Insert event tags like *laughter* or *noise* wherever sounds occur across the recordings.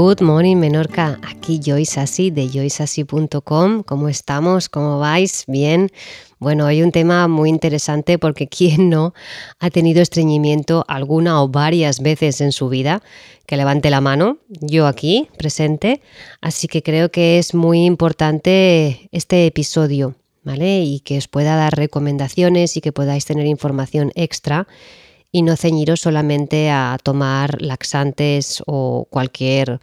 Good morning Menorca, aquí Joyce Así de joyceasí.com. ¿Cómo estamos? ¿Cómo vais? ¿Bien? Bueno, hay un tema muy interesante porque *laughs* ¿quién no ha tenido estreñimiento alguna o varias veces en su vida? Que levante la mano, yo aquí presente, así que creo que es muy importante este episodio, ¿vale? Y que os pueda dar recomendaciones y que podáis tener información extra y no ceñiros solamente a tomar laxantes o cualquier,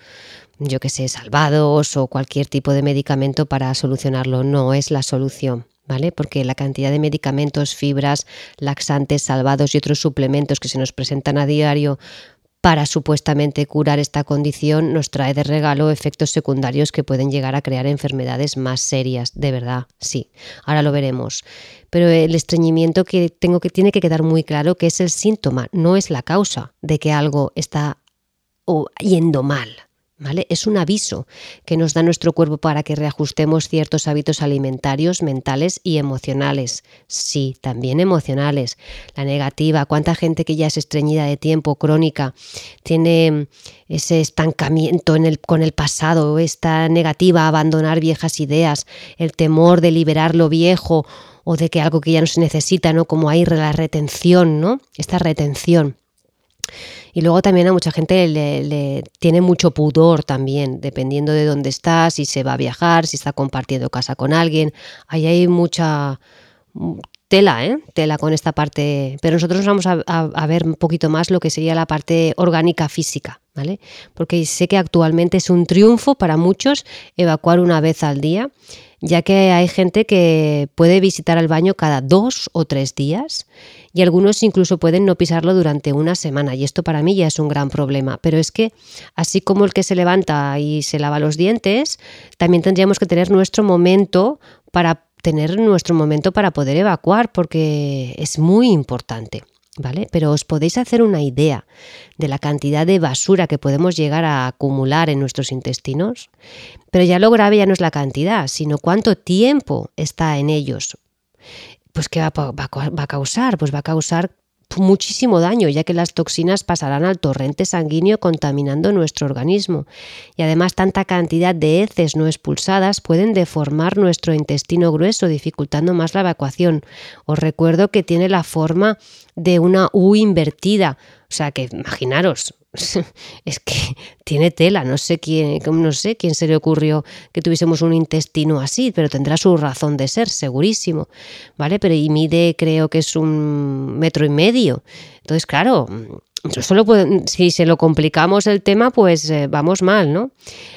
yo que sé, salvados o cualquier tipo de medicamento para solucionarlo. No es la solución. ¿Vale? Porque la cantidad de medicamentos, fibras, laxantes, salvados y otros suplementos que se nos presentan a diario para supuestamente curar esta condición nos trae de regalo efectos secundarios que pueden llegar a crear enfermedades más serias, de verdad, sí. Ahora lo veremos. Pero el estreñimiento que tengo que tiene que quedar muy claro que es el síntoma, no es la causa de que algo está yendo mal. ¿Vale? Es un aviso que nos da nuestro cuerpo para que reajustemos ciertos hábitos alimentarios, mentales y emocionales. Sí, también emocionales. La negativa, cuánta gente que ya es estreñida de tiempo, crónica, tiene ese estancamiento con el pasado, esta negativa a abandonar viejas ideas, el temor de liberar lo viejo o de que algo que ya no se necesita, ¿no? Como hay la retención, ¿no? Esta retención. Y luego también a mucha gente le, tiene mucho pudor también, dependiendo de dónde está, si se va a viajar, si está compartiendo casa con alguien. Ahí hay mucha tela, ¿eh? tela con esta parte. Pero nosotros vamos a, ver un poquito más lo que sería la parte orgánica física, ¿vale? Porque sé que actualmente es un triunfo para muchos evacuar una vez al día ya que hay gente que puede visitar el baño cada dos o tres días y algunos incluso pueden no pisarlo durante una semana y esto para mí ya es un gran problema. Pero es que así como el que se levanta y se lava los dientes, también tendríamos que tener nuestro momento para tener nuestro momento para poder evacuar porque es muy importante. ¿Vale? Pero os podéis hacer una idea de la cantidad de basura que podemos llegar a acumular en nuestros intestinos. Pero ya lo grave ya no es la cantidad, sino cuánto tiempo está en ellos. Pues ¿qué va, a causar? Pues va a causar muchísimo daño, ya que las toxinas pasarán al torrente sanguíneo contaminando nuestro organismo. Y además tanta cantidad de heces no expulsadas pueden deformar nuestro intestino grueso, dificultando más la evacuación. Os recuerdo que tiene la forma de una U invertida, o sea que imaginaros, *laughs* es que tiene tela, no sé quién, no sé quién se le ocurrió que tuviésemos un intestino así, pero tendrá su razón de ser, segurísimo, ¿vale? Pero y mide, creo que es un metro y medio. Entonces, claro, solo si se lo complicamos el tema, pues eh, vamos mal, ¿no?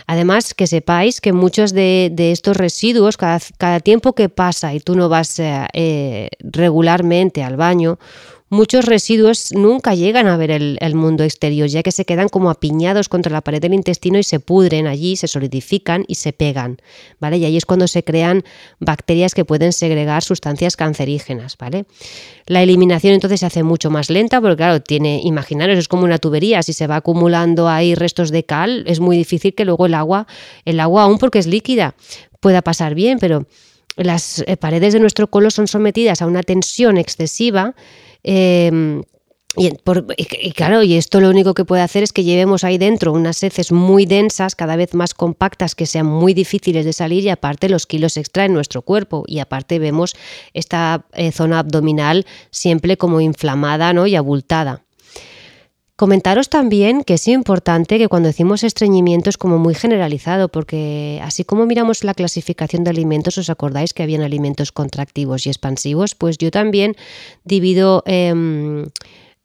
Además, que sepáis que muchos de, estos residuos, cada, tiempo que pasa y tú no vas eh, eh, regularmente al baño, muchos residuos nunca llegan a ver el, mundo exterior, ya que se quedan como apiñados contra la pared del intestino y se pudren allí, se solidifican y se pegan, ¿vale? Y ahí es cuando se crean bacterias que pueden segregar sustancias cancerígenas, ¿vale? La eliminación entonces se hace mucho más lenta, porque claro, tiene, imaginaros, es como una tubería, si se va acumulando ahí restos de cal, es muy difícil que luego el agua, el agua aún porque es líquida, pueda pasar bien, pero las eh, paredes de nuestro colon son sometidas a una tensión excesiva Em, y, claro, y esto lo único que puede hacer es que llevemos ahí dentro unas heces muy densas, cada vez más compactas, que sean muy difíciles de salir y aparte los kilos extra en nuestro cuerpo. Y aparte vemos esta eh, zona abdominal siempre como inflamada ¿no? y abultada. Comentaros también que es importante que cuando decimos estreñimiento es como muy generalizado, porque así como miramos la clasificación de alimentos, os acordáis que habían alimentos contractivos y expansivos, pues yo también divido em,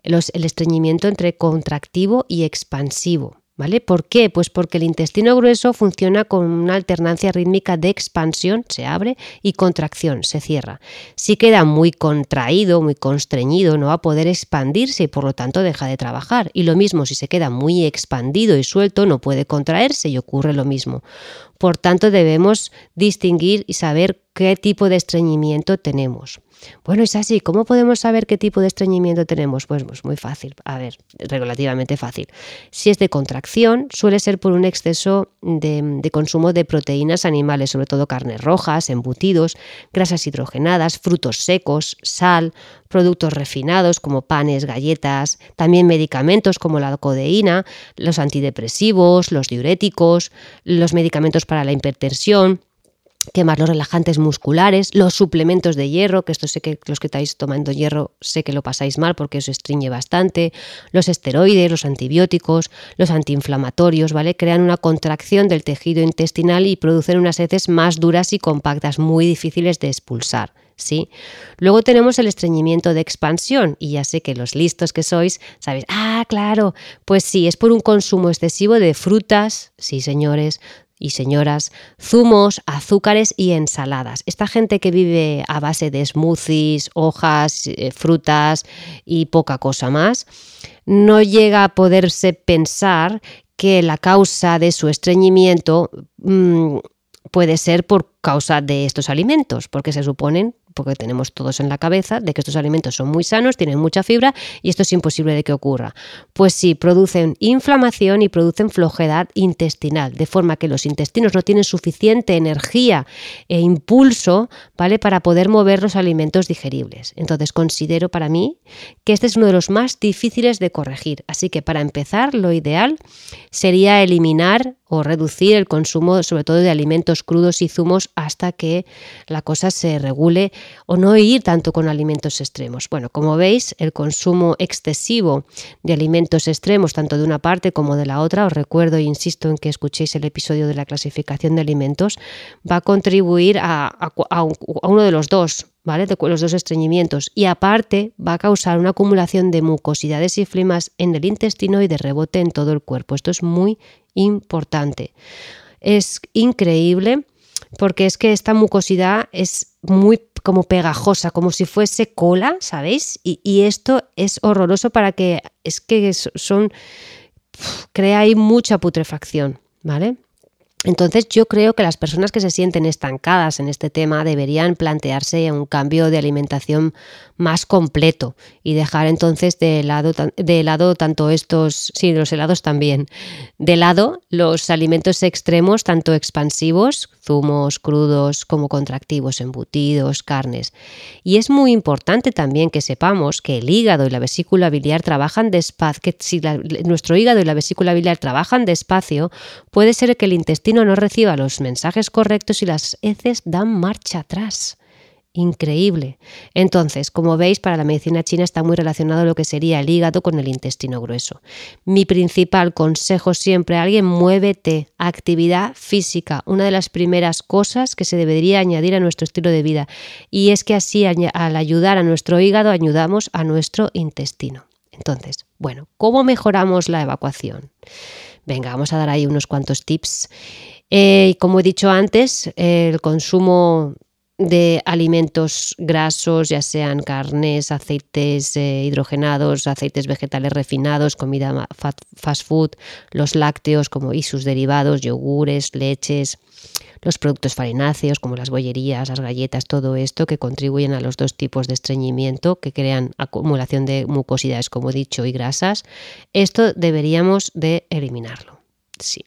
el estreñimiento entre contractivo y expansivo. ¿Vale? ¿Por qué? Pues porque el intestino grueso funciona con una alternancia rítmica de expansión, se abre, y contracción, se cierra. Si queda muy contraído, muy constreñido, no va a poder expandirse y por lo tanto deja de trabajar. Y lo mismo, si se queda muy expandido y suelto, no puede contraerse y ocurre lo mismo. Por tanto, debemos distinguir y saber qué tipo de estreñimiento tenemos. Bueno, es así. ¿Cómo podemos saber qué tipo de estreñimiento tenemos? Pues, pues, muy fácil. A ver, relativamente fácil. Si es de contracción, suele ser por un exceso de, de consumo de proteínas animales, sobre todo carnes rojas, embutidos, grasas hidrogenadas, frutos secos, sal, productos refinados como panes, galletas, también medicamentos como la codeína, los antidepresivos, los diuréticos, los medicamentos para la hipertensión ¿Qué más? Los relajantes musculares, los suplementos de hierro, que esto sé que los que estáis tomando hierro sé que lo pasáis mal porque os estriñe bastante, los esteroides, los antibióticos, los antiinflamatorios, ¿vale? Crean una contracción del tejido intestinal y producen unas heces más duras y compactas, muy difíciles de expulsar. ¿Sí? Luego tenemos el estreñimiento de expansión y ya sé que los listos que sois sabéis, ah, claro, pues sí, es por un consumo excesivo de frutas, sí señores, y señoras, zumos, azúcares y ensaladas. Esta gente que vive a base de smoothies, hojas, eh, frutas y poca cosa más, no llega a poderse pensar que la causa de su estreñimiento mm, puede ser por causa de estos alimentos, porque se suponen porque tenemos todos en la cabeza de que estos alimentos son muy sanos, tienen mucha fibra y esto es imposible de que ocurra. Pues sí, producen inflamación y producen flojedad intestinal, de forma que los intestinos no tienen suficiente energía e impulso, ¿vale? Para poder mover los alimentos digeribles. Entonces considero para mí que este es uno de los más difíciles de corregir. Así que para empezar, lo ideal sería eliminar o reducir el consumo sobre todo de alimentos crudos y zumos hasta que la cosa se regule o no ir tanto con alimentos extremos. Bueno, como veis, el consumo excesivo de alimentos extremos, tanto de una parte como de la otra, os recuerdo e insisto en que escuchéis el episodio de la clasificación de alimentos, va a contribuir a, uno de los dos, ¿vale? De los dos estreñimientos. Y aparte va a causar una acumulación de mucosidades y flemas en el intestino y de rebote en todo el cuerpo. Esto es muy importante. Es increíble porque es que esta mucosidad es muy como pegajosa, como si fuese cola, ¿sabéis? Y, esto es horroroso para que es que son crea ahí mucha putrefacción, ¿vale? Entonces yo creo que las personas que se sienten estancadas en este tema deberían plantearse un cambio de alimentación más completo y dejar entonces de lado, de lado tanto estos, sí, los helados también, de lado los alimentos extremos, tanto expansivos, zumos, crudos, como contractivos, embutidos, carnes. Y es muy importante también que sepamos que el hígado y la vesícula biliar trabajan despacio, que si nuestro hígado y la vesícula biliar trabajan despacio, puede ser que el intestino no reciba los mensajes correctos y las heces dan marcha atrás. Increíble. Entonces, como veis, para la medicina china está muy relacionado lo que sería el hígado con el intestino grueso. Mi principal consejo siempre a alguien, muévete, actividad física, una de las primeras cosas que se debería añadir a nuestro estilo de vida. Y es que así, al ayudar a nuestro hígado, ayudamos a nuestro intestino. Entonces, bueno, ¿cómo mejoramos la evacuación? Venga, vamos a dar ahí unos cuantos tips. Eh, como he dicho antes, el consumo de alimentos grasos, ya sean carnes, aceites eh, hidrogenados, aceites vegetales refinados, comida fast food, los lácteos como y sus derivados, yogures, leches, los productos farináceos como las bollerías, las galletas, todo esto que contribuyen a los dos tipos de estreñimiento que crean acumulación de mucosidades, como he dicho, y grasas, esto deberíamos de eliminarlo. Sí.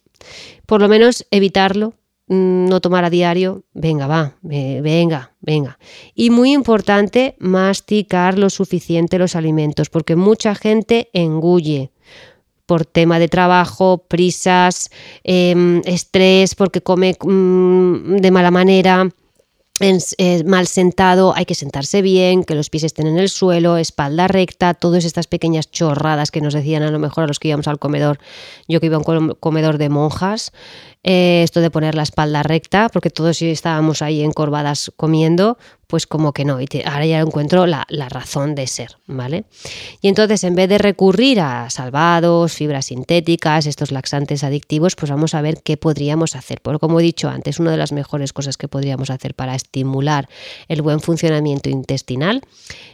Por lo menos evitarlo no tomar a diario, venga, va, venga, venga. Y muy importante, masticar lo suficiente los alimentos, porque mucha gente engulle por tema de trabajo, prisas, em, estrés, porque come mm, de mala manera. Mal sentado, hay que sentarse bien, que los pies estén en el suelo, espalda recta, todas estas pequeñas chorradas que nos decían a lo mejor a los que íbamos al comedor, yo que iba a un comedor de monjas, eh, esto de poner la espalda recta, porque todos estábamos ahí encorvadas comiendo, pues como que no, y ahora ya encuentro la, razón de ser, ¿vale? Y entonces en vez de recurrir a salvados, fibras sintéticas, estos laxantes adictivos, pues vamos a ver qué podríamos hacer. Porque como he dicho antes, una de las mejores cosas que podríamos hacer para estimular el buen funcionamiento intestinal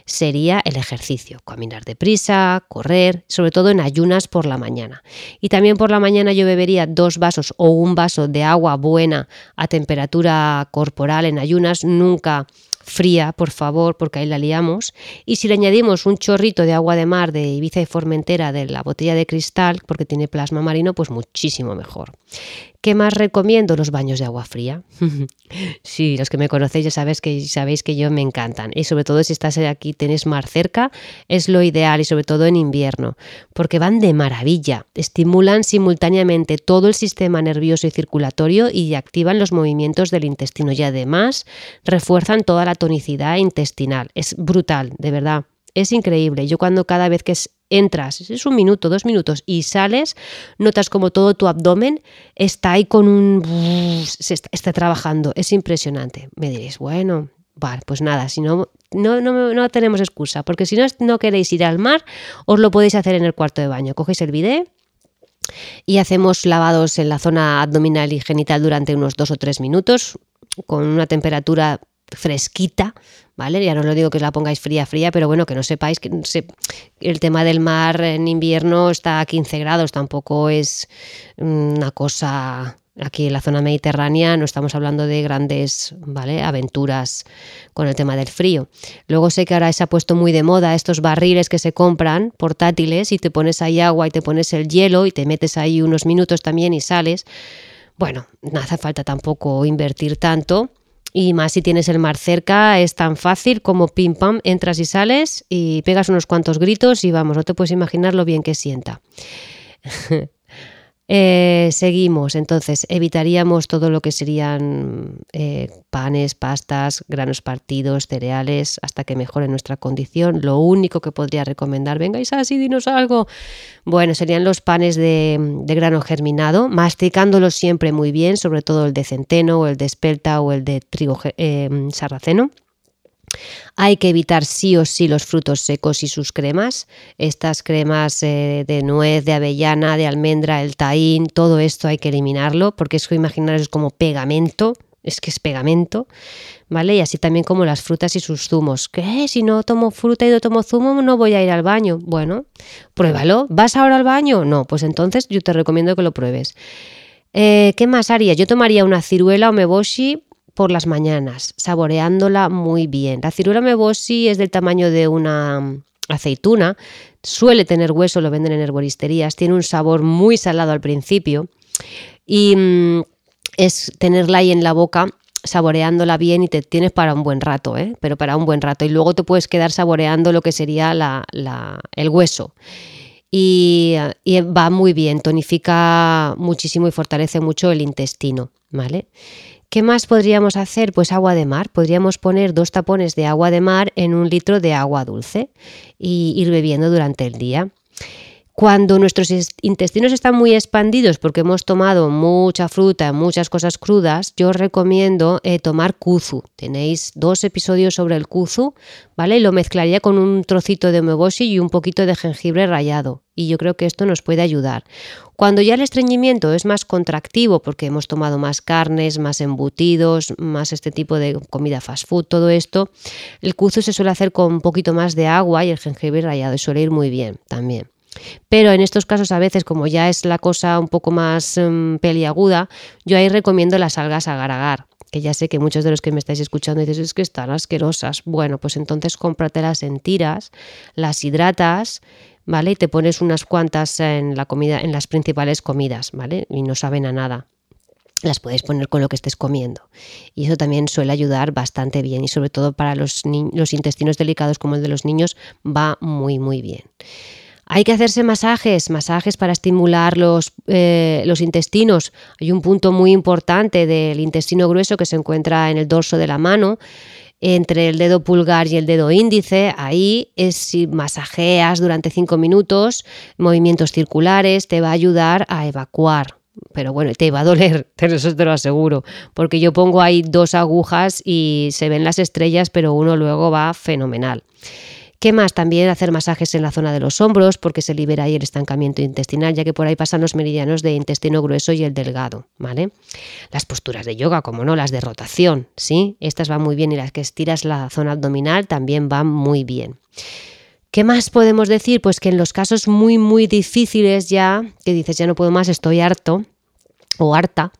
sería el ejercicio, caminar deprisa, correr, sobre todo en ayunas por la mañana. Y también por la mañana yo bebería dos vasos o un vaso de agua buena a temperatura corporal en ayunas, nunca fría, por favor, porque ahí la liamos. Y si le añadimos un chorrito de agua de mar de Ibiza y Formentera de la botella de cristal, porque tiene plasma marino, pues muchísimo mejor. ¿Qué más recomiendo? Los baños de agua fría. *laughs* sí, los que me conocéis ya sabéis que, sabéis que yo me encantan. Y sobre todo si estás aquí, tenés mar cerca, es lo ideal y sobre todo en invierno, porque van de maravilla. Estimulan simultáneamente todo el sistema nervioso y circulatorio y activan los movimientos del intestino y además refuerzan toda la tonicidad intestinal. Es brutal, de verdad. Es increíble. Yo cuando cada vez que entras, es un minuto, dos minutos, y sales, notas como todo tu abdomen está ahí con un... se está, trabajando. Es impresionante. Me diréis, bueno, vale, pues nada, si no, no, no, tenemos excusa, porque si no, no queréis ir al mar, os lo podéis hacer en el cuarto de baño. Cogéis el bidet y hacemos lavados en la zona abdominal y genital durante unos dos o tres minutos con una temperatura fresquita, ¿vale? Ya no os lo digo que os la pongáis fría, fría, pero bueno, que no sepáis que el tema del mar en invierno está a 15 grados, tampoco es una cosa aquí en la zona mediterránea no estamos hablando de grandes ¿vale? aventuras con el tema del frío. Luego sé que ahora se ha puesto muy de moda estos barriles que se compran portátiles y te pones ahí agua y te pones el hielo y te metes ahí unos minutos también y sales. Bueno, no hace falta tampoco invertir tanto y más si tienes el mar cerca, es tan fácil como pim pam, entras y sales y pegas unos cuantos gritos y vamos, no te puedes imaginar lo bien que sienta. *laughs* Eh, seguimos, entonces evitaríamos todo lo que serían eh, panes, pastas, granos partidos, cereales, hasta que mejore nuestra condición. Lo único que podría recomendar, vengáis así, dinos algo. Bueno, serían los panes de, grano germinado, masticándolos siempre muy bien, sobre todo el de centeno o el de espelta o el de trigo eh, sarraceno. Hay que evitar sí o sí los frutos secos y sus cremas. Estas cremas eh, de nuez, de avellana, de almendra, el taín, todo esto hay que eliminarlo porque es que imaginaros como pegamento, es que es pegamento, ¿vale? Y así también como las frutas y sus zumos. ¿Qué? Si no tomo fruta y no tomo zumo, no voy a ir al baño. Bueno, pruébalo. ¿Vas ahora al baño? No, pues entonces yo te recomiendo que lo pruebes. Eh, ¿Qué más haría? Yo tomaría una ciruela o meboshi por las mañanas, saboreándola muy bien. La ciruela mebosi es del tamaño de una aceituna, suele tener hueso, lo venden en herboristerías, tiene un sabor muy salado al principio y mm, es tenerla ahí en la boca saboreándola bien y te tienes para un buen rato, ¿eh? pero para un buen rato. Y luego te puedes quedar saboreando lo que sería la, el hueso. Y, va muy bien, tonifica muchísimo y fortalece mucho el intestino, ¿vale? ¿Qué más podríamos hacer? Pues agua de mar. Podríamos poner dos tapones de agua de mar en un litro de agua dulce y ir bebiendo durante el día. Cuando nuestros intestinos están muy expandidos porque hemos tomado mucha fruta, muchas cosas crudas, yo os recomiendo eh, tomar kuzu. Tenéis dos episodios sobre el kuzu, ¿vale? Y lo mezclaría con un trocito de umeboshi y un poquito de jengibre rallado. Y yo creo que esto nos puede ayudar. Cuando ya el estreñimiento es más contractivo porque hemos tomado más carnes, más embutidos, más este tipo de comida fast food, todo esto, el kuzu se suele hacer con un poquito más de agua y el jengibre rallado y suele ir muy bien también. Pero en estos casos a veces, como ya es la cosa un poco más um, peliaguda, yo ahí recomiendo las algas agar-agar, que ya sé que muchos de los que me estáis escuchando dicen es que están asquerosas. Bueno, pues entonces cómpratelas en tiras, las hidratas, ¿vale? Y te pones unas cuantas en la comida, en las principales comidas, ¿vale? Y no saben a nada las puedes poner con lo que estés comiendo. Y eso también suele ayudar bastante bien y sobre todo para los, los intestinos delicados como el de los niños va muy muy bien. Hay que hacerse masajes, masajes para estimular los, eh, los, intestinos. Hay un punto muy importante del intestino grueso que se encuentra en el dorso de la mano, entre el dedo pulgar y el dedo índice. Ahí es si masajeas durante cinco minutos, movimientos circulares, te va a ayudar a evacuar. Pero bueno, te va a doler, *laughs* eso te lo aseguro, porque yo pongo ahí dos agujas y se ven las estrellas, pero uno luego va fenomenal. ¿Qué más? También hacer masajes en la zona de los hombros porque se libera ahí el estancamiento intestinal, ya que por ahí pasan los meridianos de intestino grueso y el delgado, ¿vale? Las posturas de yoga, como no, las de rotación, ¿sí? Estas van muy bien y las que estiras la zona abdominal también van muy bien. ¿Qué más podemos decir? Pues que en los casos muy, muy difíciles ya, que dices ya no puedo más, estoy harto, o harta,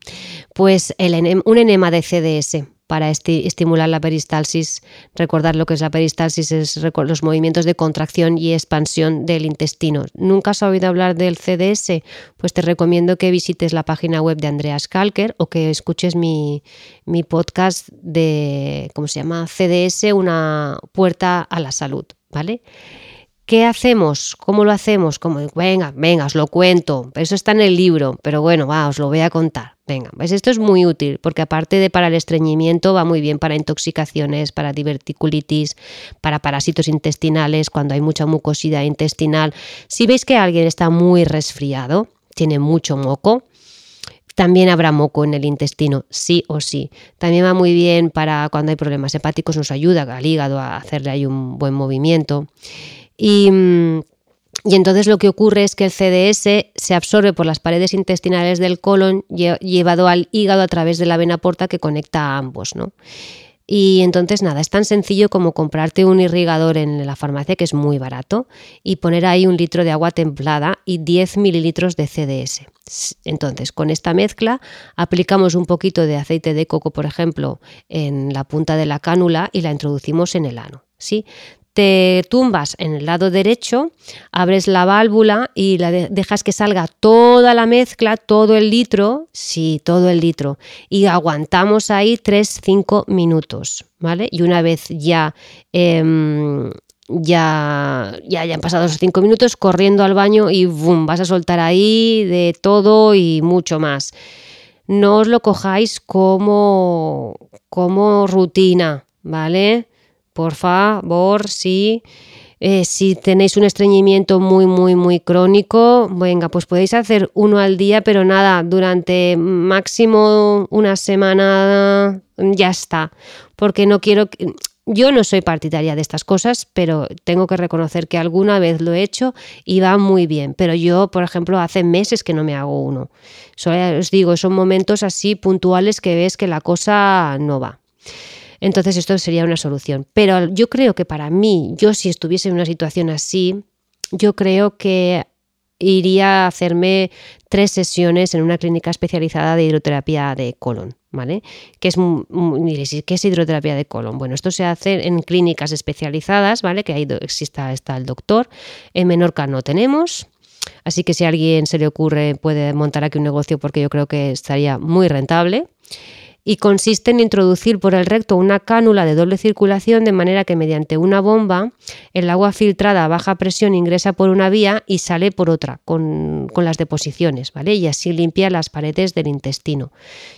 pues el un enema de CDS, para estimular la peristalsis. Recordar lo que es la peristalsis es los movimientos de contracción y expansión del intestino. ¿Nunca has oído hablar del CDS? Pues te recomiendo que visites la página web de Andreas Kalker o que escuches mi, mi podcast de, ¿cómo se llama? CDS, una puerta a la salud, ¿vale? ¿Qué hacemos? ¿Cómo lo hacemos? Venga, venga, os lo cuento. Eso está en el libro, pero bueno, va, os lo voy a contar. Venga, pues esto es muy útil porque aparte de para el estreñimiento va muy bien para intoxicaciones, para diverticulitis, para parásitos intestinales, cuando hay mucha mucosidad intestinal. Si veis que alguien está muy resfriado, tiene mucho moco, también habrá moco en el intestino, sí o sí. También va muy bien para cuando hay problemas hepáticos, nos ayuda al hígado a hacerle ahí un buen movimiento. Mm, y, entonces lo que ocurre es que el CDS se absorbe por las paredes intestinales del colon llevado al hígado a través de la vena porta que conecta a ambos, ¿no? Y entonces nada, es tan sencillo como comprarte un irrigador en la farmacia que es muy barato y poner ahí un litro de agua templada y 10 mililitros de CDS. Entonces, con esta mezcla aplicamos un poquito de aceite de coco, por ejemplo, en la punta de la cánula y la introducimos en el ano. ¿sí? Te tumbas en el lado derecho, abres la válvula y la dejas que salga toda la mezcla, todo el litro, sí, todo el litro, y aguantamos ahí 3-5 minutos, ¿vale? Y una vez ya, em, ya, ya hayan pasado esos 5 minutos, corriendo al baño y ¡bum! vas a soltar ahí de todo y mucho más. No os lo cojáis como, como rutina, ¿vale? Por favor, sí. Eh, si tenéis un estreñimiento muy, muy, muy crónico, venga, pues podéis hacer uno al día, pero nada, durante máximo una semana ya está. Porque no quiero... Yo no soy partidaria de estas cosas, pero tengo que reconocer que alguna vez lo he hecho y va muy bien. Pero yo, por ejemplo, hace meses que no me hago uno. Solo os digo, son momentos así puntuales que ves que la cosa no va. Entonces esto sería una solución. Pero yo creo que para mí, yo si estuviese en una situación así, yo creo que iría a hacerme tres sesiones en una clínica especializada de hidroterapia de colon. ¿Vale? Que es, ¿qué es hidroterapia de colon? Bueno, esto se hace en clínicas especializadas, ¿vale? Que ahí exista, está el doctor. En Menorca no tenemos, así que si a alguien se le ocurre puede montar aquí un negocio porque yo creo que estaría muy rentable y consiste en introducir por el recto una cánula de doble circulación de manera que mediante una bomba el agua filtrada a baja presión ingresa por una vía y sale por otra con, las deposiciones, ¿vale? Y así limpia las paredes del intestino.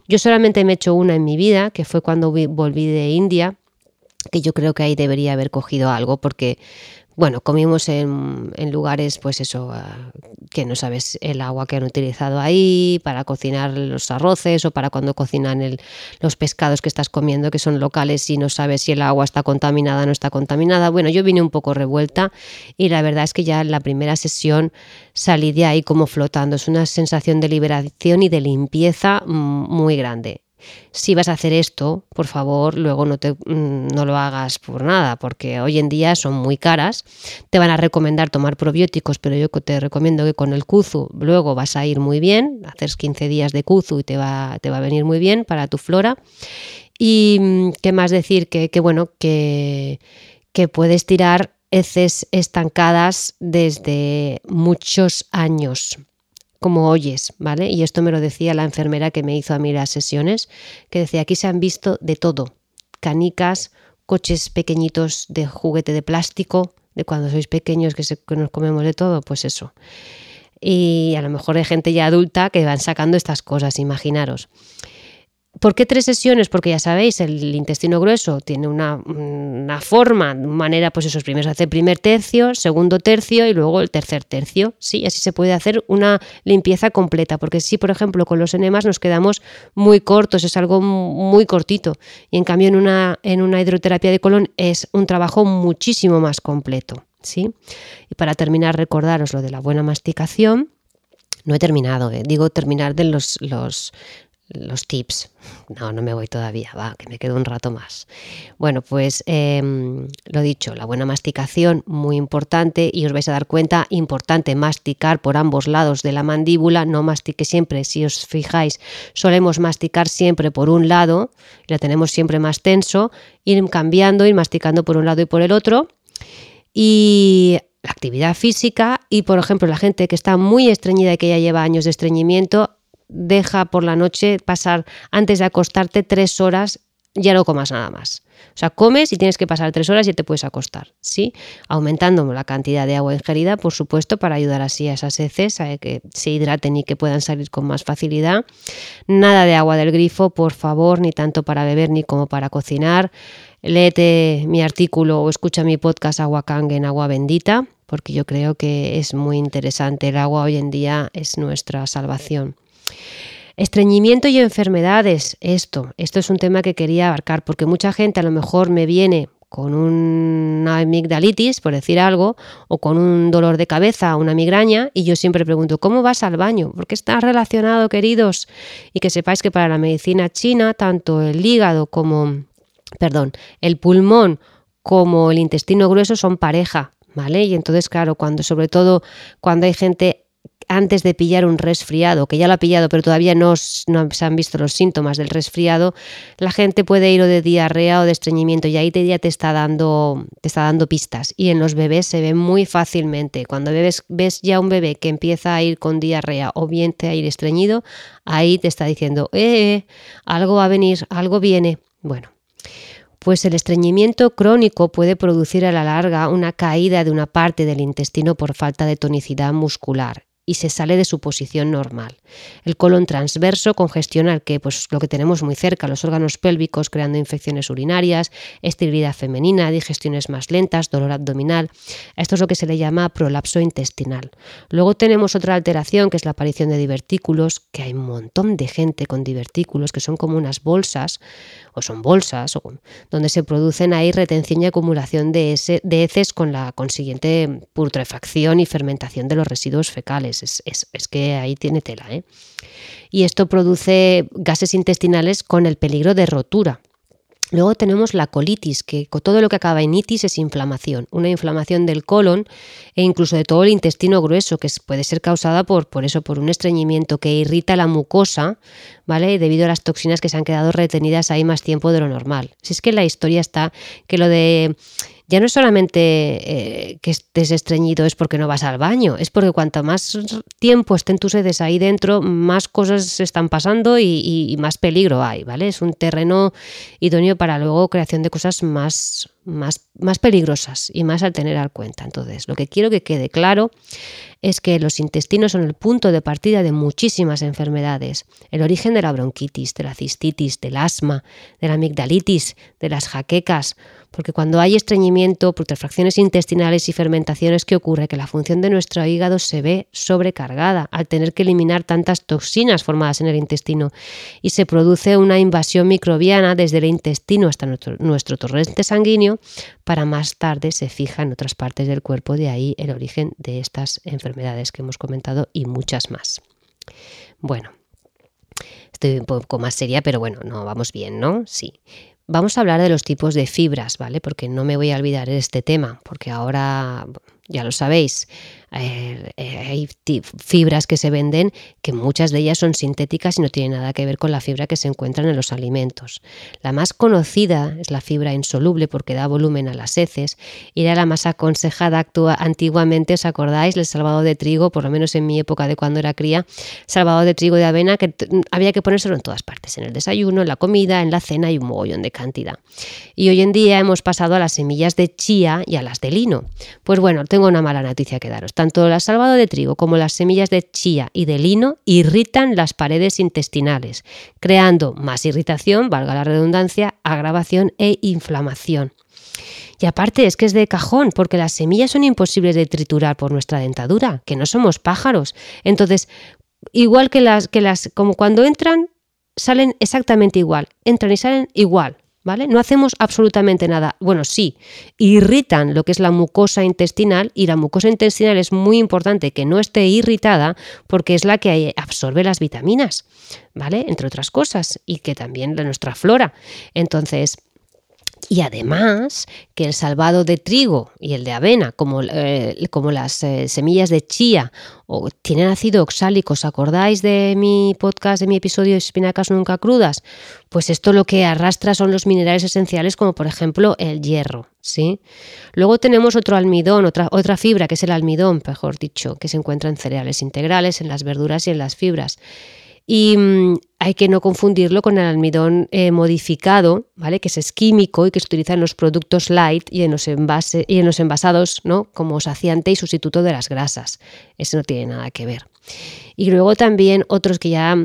Yo solamente me he hecho una en mi vida, que fue cuando volví de India, que yo creo que ahí debería haber cogido algo porque bueno, comimos en, lugares, pues eso, ah, que no sabes el agua que han utilizado ahí para cocinar los arroces o para cuando cocinan los pescados que estás comiendo, que son locales y no sabes si el agua está contaminada o no está contaminada. Bueno, yo vine un poco revuelta y la verdad es que ya en la primera sesión salí de ahí como flotando. Es una sensación de liberación y de limpieza mm, muy grande si vas a hacer esto, por favor, luego no, te, mm, no lo hagas por nada, porque hoy en día son muy caras. Te van a recomendar tomar probióticos, pero yo te recomiendo que con el kuzu luego vas a ir muy bien, haces 15 días de kuzu y te va, te va a venir muy bien para tu flora. Y mm, qué más decir que, que bueno, que, que puedes tirar heces estancadas desde muchos años como oyes, ¿vale? Y esto me lo decía la enfermera que me hizo a mí las sesiones, que decía, aquí se han visto de todo, canicas, coches pequeñitos de juguete de plástico, de cuando sois pequeños que, que nos comemos de todo, pues eso. Y a lo mejor hay gente ya adulta que van sacando estas cosas, imaginaros. ¿Por qué tres sesiones? Porque ya sabéis, el intestino grueso tiene una, forma, de manera, pues eso, primero se hace primer tercio, segundo tercio y luego el tercer tercio. Sí, así se puede hacer una limpieza completa, porque si, por ejemplo, con los enemas nos quedamos muy cortos, es algo muy cortito. Y en cambio, en una, en una hidroterapia de colon es un trabajo muchísimo más completo. ¿sí? Y para terminar, recordaros lo de la buena masticación. No he terminado, ¿eh? digo terminar de los, los los tips. No, no me voy todavía, va, que me quedo un rato más. Bueno, pues em, lo dicho, la buena masticación, muy importante, y os vais a dar cuenta, importante masticar por ambos lados de la mandíbula, no mastique siempre, si os fijáis, solemos masticar siempre por un lado, la tenemos siempre más tenso, ir cambiando, ir masticando por un lado y por el otro. Y la actividad física y, por ejemplo, la gente que está muy estreñida y que ya lleva años de estreñimiento, deja por la noche pasar antes de acostarte tres horas, ya no comas nada más. O sea, comes y tienes que pasar tres horas y te puedes acostar, ¿sí? Aumentando la cantidad de agua ingerida, por supuesto, para ayudar así a esas heces a que se hidraten y que puedan salir con más facilidad. Nada de agua del grifo, por favor, ni tanto para beber ni como para cocinar. Léete mi artículo o escucha mi podcast Agua Kang en Agua Bendita, porque yo creo que es muy interesante. El agua hoy en día es nuestra salvación. Estreñimiento y enfermedades, esto, esto es un tema que quería abarcar porque mucha gente a lo mejor me viene con una amigdalitis, por decir algo, o con un dolor de cabeza, una migraña, y yo siempre pregunto, ¿cómo vas al baño? Porque está relacionado, queridos, y que sepáis que para la medicina china, tanto el hígado como, perdón, el pulmón como el intestino grueso son pareja, ¿vale? Y entonces, claro, cuando sobre todo cuando hay gente antes de pillar un resfriado, que ya lo ha pillado, pero todavía no, se han visto los síntomas del resfriado, la gente puede ir o de diarrea o de estreñimiento y ahí te, ya te está, dando, te está dando pistas. Y en los bebés se ve muy fácilmente. Cuando ves, ves ya un bebé que empieza a ir con diarrea o bien te a ir estreñido, ahí te está diciendo, eh, eh, algo va a venir, algo viene. Bueno, pues el estreñimiento crónico puede producir a la larga una caída de una parte del intestino por falta de tonicidad muscular y se sale de su posición normal. El colon transverso congestiona el que, pues, lo que tenemos muy cerca, los órganos pélvicos, creando infecciones urinarias, esterilidad femenina, digestiones más lentas, dolor abdominal. Esto es lo que se le llama prolapso intestinal. Luego tenemos otra alteración que es la aparición de divertículos, que hay un montón de gente con divertículos que son como unas bolsas, o son bolsas, o, donde se producen ahí retención y acumulación de, de heces con la consiguiente putrefacción y fermentación de los residuos fecales. Es, que ahí tiene tela. ¿eh? Y esto produce gases intestinales con el peligro de rotura. Luego tenemos la colitis, que todo lo que acaba en itis es inflamación, una inflamación del colon e incluso de todo el intestino grueso, que puede ser causada por, por eso, por un estreñimiento que irrita la mucosa, ¿vale? Debido a las toxinas que se han quedado retenidas ahí más tiempo de lo normal. Si es que la historia está que lo de ya no es solamente eh, que estés estreñido es porque no vas al baño, es porque cuanto más tiempo estén tus sedes ahí dentro, más cosas están pasando y, más peligro hay, ¿vale? Es un terreno idóneo para luego creación de cosas más, más, más peligrosas y más al tener al cuenta. Entonces, lo que quiero que quede claro es que los intestinos son el punto de partida de muchísimas enfermedades. El origen de la bronquitis, de la cistitis, del asma, de la amigdalitis, de las jaquecas, porque cuando hay estreñimiento, putrefacciones intestinales y fermentaciones, ¿qué ocurre? Que la función de nuestro hígado se ve sobrecargada al tener que eliminar tantas toxinas formadas en el intestino y se produce una invasión microbiana desde el intestino hasta nuestro, nuestro torrente sanguíneo para más tarde se fija en otras partes del cuerpo, de ahí el origen de estas enfermedades que hemos comentado y muchas más. Bueno, estoy un poco más seria, pero bueno, no vamos bien, ¿no? Sí. Vamos a hablar de los tipos de fibras, ¿vale? Porque no me voy a olvidar de este tema, porque ahora ya lo sabéis, eh, eh, hay fibras que se venden que muchas de ellas son sintéticas y no tienen nada que ver con la fibra que se encuentran en los alimentos. La más conocida es la fibra insoluble porque da volumen a las heces y era la más aconsejada actúa antiguamente, ¿os acordáis? El salvado de trigo, por lo menos en mi época de cuando era cría, salvado de trigo de avena que había que ponérselo en todas partes, en el desayuno, en la comida, en la cena y un mogollón de cantidad. Y hoy en día hemos pasado a las semillas de chía y a las de lino. Pues bueno, tengo una mala noticia que daros. Tanto la salvado de trigo como las semillas de chía y de lino irritan las paredes intestinales, creando más irritación, valga la redundancia, agravación e inflamación. Y aparte es que es de cajón, porque las semillas son imposibles de triturar por nuestra dentadura, que no somos pájaros. Entonces, igual que las, que las, como cuando entran, salen exactamente igual, entran y salen igual. ¿Vale? No hacemos absolutamente nada. Bueno, sí, irritan lo que es la mucosa intestinal y la mucosa intestinal es muy importante que no esté irritada porque es la que absorbe las vitaminas, ¿vale? Entre otras cosas y que también de nuestra flora. Entonces, y además que el salvado de trigo y el de avena, como, eh, como las eh, semillas de chía, o, tienen ácido oxálico. ¿Os acordáis de mi podcast, de mi episodio de espinacas nunca crudas? Pues esto lo que arrastra son los minerales esenciales, como por ejemplo el hierro. ¿sí? Luego tenemos otro almidón, otra, otra fibra, que es el almidón, mejor dicho, que se encuentra en cereales integrales, en las verduras y en las fibras. Y mm, hay que no confundirlo con el almidón eh, modificado, ¿vale? que es químico y que se utiliza en los productos light y en los, envase, y en los envasados ¿no? como saciante y sustituto de las grasas. Eso no tiene nada que ver. Y luego también otros que ya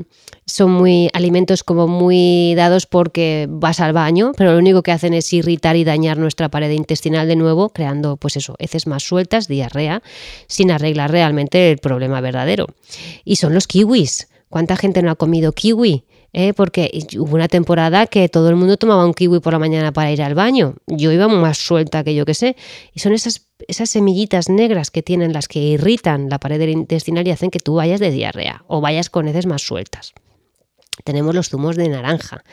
son muy alimentos como muy dados porque vas al baño, pero lo único que hacen es irritar y dañar nuestra pared intestinal de nuevo, creando pues eso, heces más sueltas, diarrea, sin arreglar realmente el problema verdadero. Y son los kiwis. ¿Cuánta gente no ha comido kiwi? ¿Eh? Porque hubo una temporada que todo el mundo tomaba un kiwi por la mañana para ir al baño. Yo iba más suelta que yo que sé. Y son esas, esas semillitas negras que tienen las que irritan la pared intestinal y hacen que tú vayas de diarrea o vayas con heces más sueltas. Tenemos los zumos de naranja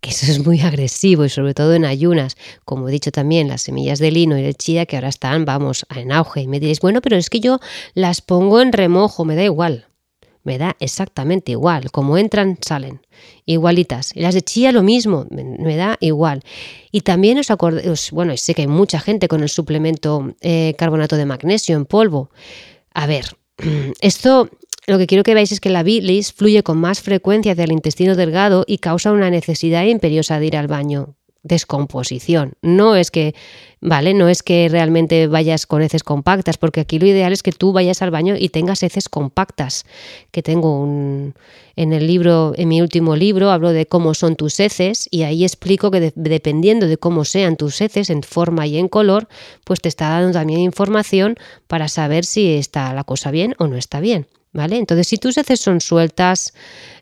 que eso es muy agresivo y sobre todo en ayunas, como he dicho también, las semillas de lino y de chía que ahora están, vamos, en auge. Y me diréis, bueno, pero es que yo las pongo en remojo, me da igual me da exactamente igual. Como entran, salen. Igualitas. Y las de chía lo mismo, me, da igual. Y también os acordáis, bueno, sé que hay mucha gente con el suplemento eh, carbonato de magnesio en polvo. A ver, *clears throat* esto lo que quiero que veáis es que la bilis fluye con más frecuencia hacia el intestino delgado y causa una necesidad imperiosa de ir al baño descomposición. No es que, ¿vale? No es que realmente vayas con heces compactas, porque aquí lo ideal es que tú vayas al baño y tengas heces compactas. Que tengo un en el libro, en mi último libro, hablo de cómo son tus heces y ahí explico que dependiendo de cómo sean tus heces en forma y en color, pues te está dando también información para saber si está la cosa bien o no está bien. ¿Vale? Entonces, si tus heces son sueltas,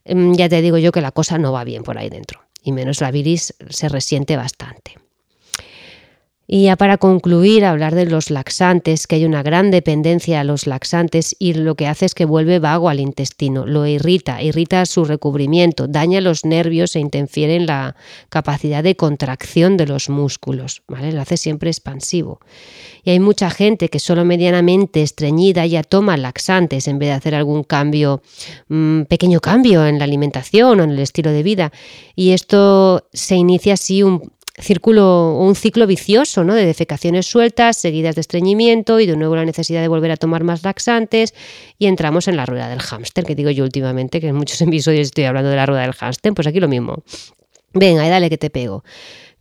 mm, ya te digo yo que la cosa no va bien por ahí dentro y menos la bilis se resiente bastante. Y ya para concluir, hablar de los laxantes, que hay una gran dependencia a los laxantes y lo que hace es que vuelve vago al intestino, lo irrita, irrita su recubrimiento, daña los nervios e interfiere en la capacidad de contracción de los músculos, ¿vale? Lo hace siempre expansivo. Y hay mucha gente que solo medianamente estreñida ya toma laxantes en vez de hacer algún cambio, mm, pequeño cambio en la alimentación o en el estilo de vida. Y esto se inicia así un, círculo, un ciclo vicioso, ¿no? De defecaciones sueltas, seguidas de estreñimiento y de nuevo la necesidad de volver a tomar más laxantes y entramos en la rueda del hámster, que digo yo últimamente, que en muchos *laughs* episodios estoy hablando de la rueda del hámster, pues aquí lo mismo. Venga, dale que te pego.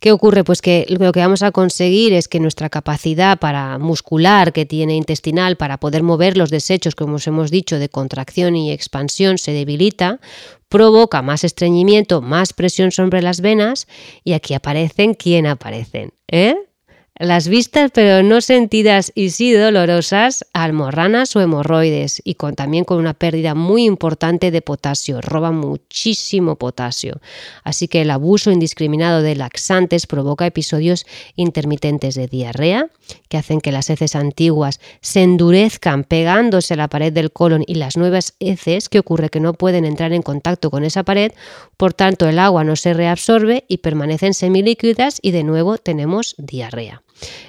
¿Qué ocurre? Pues que lo que vamos a conseguir es que nuestra capacidad para muscular que tiene intestinal para poder mover los desechos, como os hemos dicho, de contracción y expansión se debilita, provoca más estreñimiento, más presión sobre las venas y aquí aparecen quién aparecen, ¿eh? Las vistas pero no sentidas y sí dolorosas, almorranas o hemorroides y con, también con una pérdida muy importante de potasio, roba muchísimo potasio. Así que el abuso indiscriminado de laxantes provoca episodios intermitentes de diarrea que hacen que las heces antiguas se endurezcan pegándose a la pared del colon y las nuevas heces, que ocurre que no pueden entrar en contacto con esa pared, por tanto el agua no se reabsorbe y permanecen semilíquidas y de nuevo tenemos diarrea.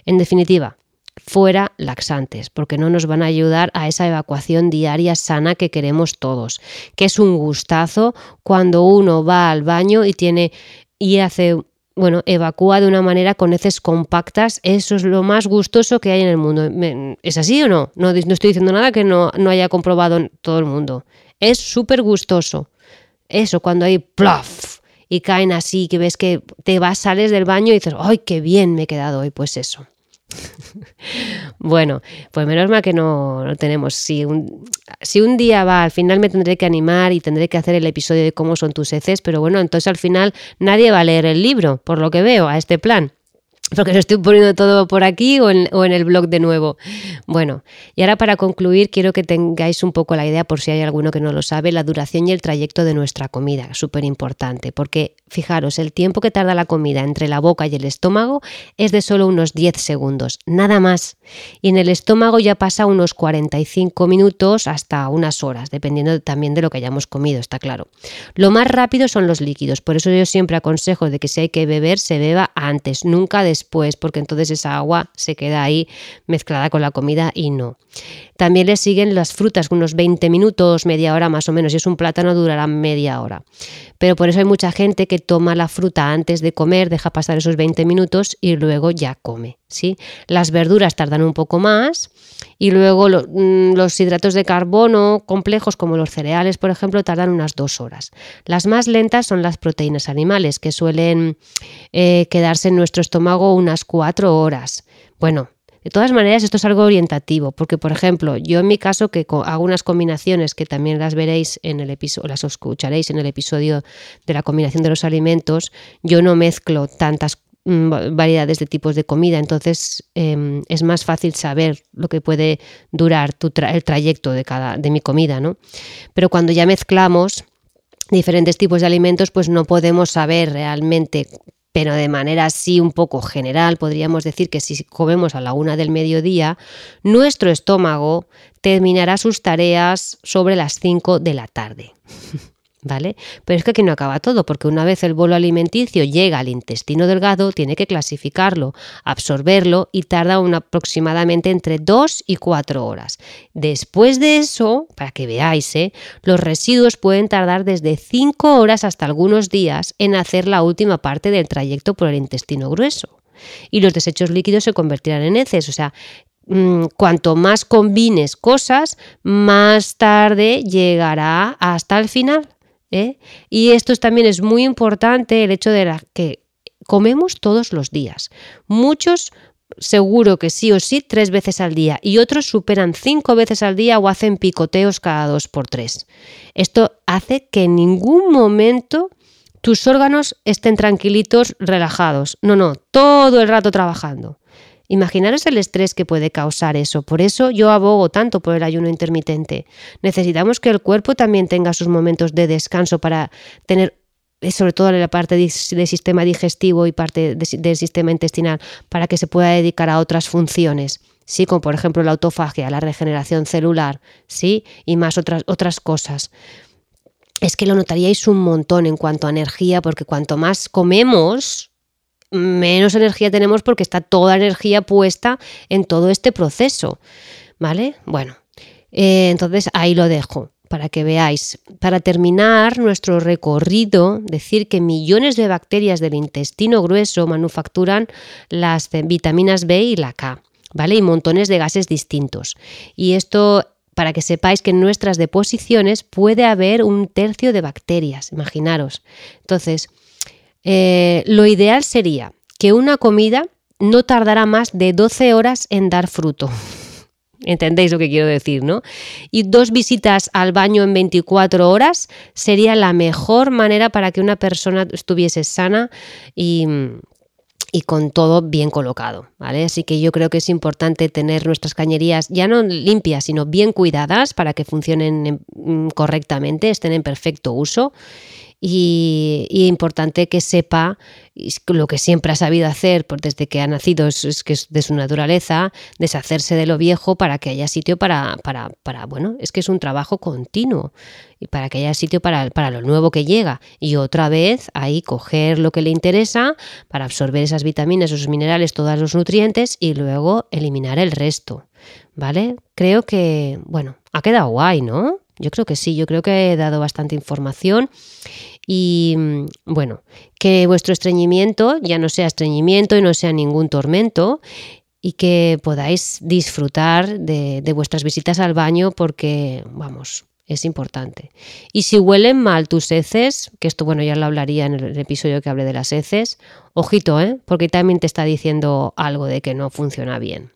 En definitiva, fuera laxantes, porque no nos van a ayudar a esa evacuación diaria sana que queremos todos, que es un gustazo cuando uno va al baño y tiene y hace bueno, evacúa de una manera con heces compactas, eso es lo más gustoso que hay en el mundo. ¿Es así o no? No, estoy diciendo nada que no, no haya comprobado todo el mundo. Es súper gustoso. Eso, cuando hay plof y caen así, que ves que te vas, sales del baño y dices, ¡ay, qué bien me he quedado hoy! Pues eso. *laughs* bueno, pues menos mal que no, no tenemos. Si un, si un, día va, al final me tendré que animar y tendré que hacer el episodio de cómo son tus heces, pero bueno, entonces al final nadie va a leer el libro, por lo que veo, a este plan. Porque lo estoy poniendo todo por aquí o en, el blog de nuevo. Bueno, y ahora para concluir quiero que tengáis un poco la idea, por si hay alguno que no lo sabe, la duración y el trayecto de nuestra comida, súper importante, porque fijaros, el tiempo que tarda la comida entre la boca y el estómago es de solo unos 10 segundos, nada más. Y en el estómago ya pasa unos 45 minutos hasta unas horas, dependiendo también de lo que hayamos comido, está claro. Lo más rápido son los líquidos, por eso yo siempre aconsejo de que si hay que beber, se beba antes, nunca después después, porque entonces esa agua se queda ahí mezclada con la comida y no. También le siguen las frutas, unos 20 minutos, media hora más o menos. Si es un plátano, durará media hora. Pero por eso hay mucha gente que toma la fruta antes de comer, deja pasar esos 20 minutos y luego ya come. ¿sí? Las verduras tardan un poco más y luego mm, los hidratos de carbono complejos como los cereales, por ejemplo, tardan unas dos horas. Las más lentas son las proteínas animales, que suelen eh, quedarse en nuestro estómago unas cuatro horas. Bueno, de todas maneras, esto es algo orientativo, porque, por ejemplo, yo en mi caso, que hago unas combinaciones que también las veréis en el episodio, las escucharéis en el episodio de la combinación de los alimentos, yo no mezclo tantas mm, variedades de tipos de comida, entonces em, es más fácil saber lo que puede durar el trayecto de cada de mi comida, ¿no? Pero cuando ya mezclamos diferentes tipos de alimentos, pues no podemos saber realmente pero de manera así un poco general podríamos decir que si comemos a la una del mediodía, nuestro estómago terminará sus tareas sobre las 5 de la tarde. ¿Vale? Pero es que aquí no acaba todo, porque una vez el bolo alimenticio llega al intestino delgado, tiene que clasificarlo, absorberlo y tarda aproximadamente entre 2 y 4 horas. Después de eso, para que veáis, ¿eh? los residuos pueden tardar desde 5 horas hasta algunos días en hacer la última parte del trayecto por el intestino grueso. Y los desechos líquidos se convertirán en heces, o sea, mm, cuanto más combines cosas, más tarde llegará hasta el final. ¿Eh? Y esto también es muy importante, el hecho de que comemos todos los días. Muchos seguro que sí o sí tres veces al día y otros superan cinco veces al día o hacen picoteos cada dos por tres. Esto hace que en ningún momento tus órganos estén tranquilitos, relajados. No, no, todo el rato trabajando. Imaginaros el estrés que puede causar eso. Por eso yo abogo tanto por el ayuno intermitente. Necesitamos que el cuerpo también tenga sus momentos de descanso para tener eh, sobre todo la parte del sistema digestivo y parte del sistema intestinal, para que se pueda dedicar a otras funciones. Sí, como por ejemplo la autofagia, la regeneración celular, sí, y más otras, otras cosas. Es que lo notaríais un montón en cuanto a energía, porque cuanto más comemos, menos energía tenemos porque está toda energía puesta en todo este proceso. ¿Vale? Bueno, eh, entonces ahí lo dejo para que veáis. Para terminar nuestro recorrido, decir que millones de bacterias del intestino grueso manufacturan las vitaminas B y la K, ¿vale? Y montones de gases distintos. Y esto para que sepáis que en nuestras deposiciones puede haber un tercio de bacterias, imaginaros. Entonces, eh, lo ideal sería que una comida no tardara más de 12 horas en dar fruto. *laughs* ¿Entendéis lo que quiero decir, no? Y dos visitas al baño en 24 horas sería la mejor manera para que una persona estuviese sana y, y con todo bien colocado, ¿vale? Así que yo creo que es importante tener nuestras cañerías ya no limpias, sino bien cuidadas para que funcionen mm, correctamente, estén en perfecto uso y, importante que sepa lo que siempre ha sabido hacer pues desde que ha nacido, es, que es de su naturaleza, deshacerse de lo viejo para que haya sitio para, para, para, bueno, es que es un trabajo continuo y para que haya sitio para, para lo nuevo que llega y otra vez ahí coger lo que le interesa para absorber esas vitaminas, esos minerales, todos los nutrientes y luego eliminar el resto, ¿vale? Creo que, bueno, ha quedado guay, ¿no? Yo creo que sí, yo creo que he dado bastante información y mm, bueno, que vuestro estreñimiento ya no sea estreñimiento y no sea ningún tormento y que podáis disfrutar de, vuestras visitas al baño porque, vamos, es importante. Y si huelen mal tus heces, que esto bueno ya lo hablaría en el episodio que hablé de las heces, ojito, ¿eh? porque también te está diciendo algo de que no funciona bien.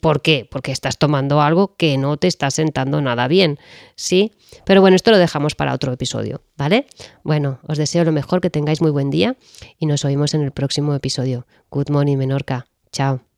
¿Por qué? Porque estás tomando algo que no te está sentando nada bien, ¿sí? Pero bueno, esto lo dejamos para otro episodio, ¿vale? Bueno, os deseo lo mejor, que tengáis muy buen día y nos oímos en el próximo episodio. Good morning, Menorca. Chao.